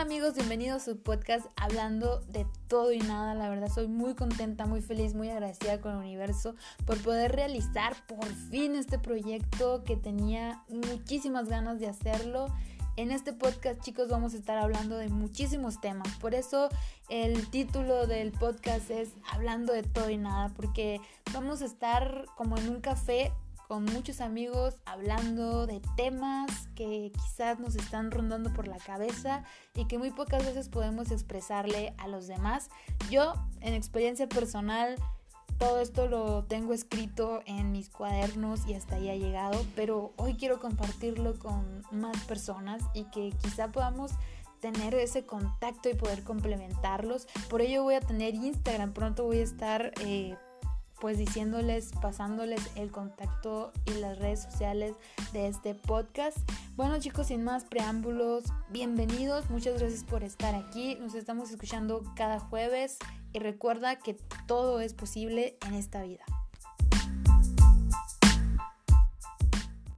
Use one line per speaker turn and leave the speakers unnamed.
amigos? Bienvenidos a su podcast hablando de todo y nada. La verdad soy muy contenta, muy feliz, muy agradecida con el universo por poder realizar por fin este proyecto que tenía muchísimas ganas de hacerlo. En este podcast chicos vamos a estar hablando de muchísimos temas. Por eso el título del podcast es Hablando de todo y nada. Porque vamos a estar como en un café con muchos amigos hablando de temas que quizás nos están rondando por la cabeza y que muy pocas veces podemos expresarle a los demás. Yo, en experiencia personal, todo esto lo tengo escrito en mis cuadernos y hasta ahí ha llegado, pero hoy quiero compartirlo con más personas y que quizá podamos tener ese contacto y poder complementarlos. Por ello voy a tener Instagram, pronto voy a estar... Eh, pues diciéndoles, pasándoles el contacto y las redes sociales de este podcast. Bueno chicos, sin más preámbulos, bienvenidos, muchas gracias por estar aquí, nos estamos escuchando cada jueves y recuerda que todo es posible en esta vida.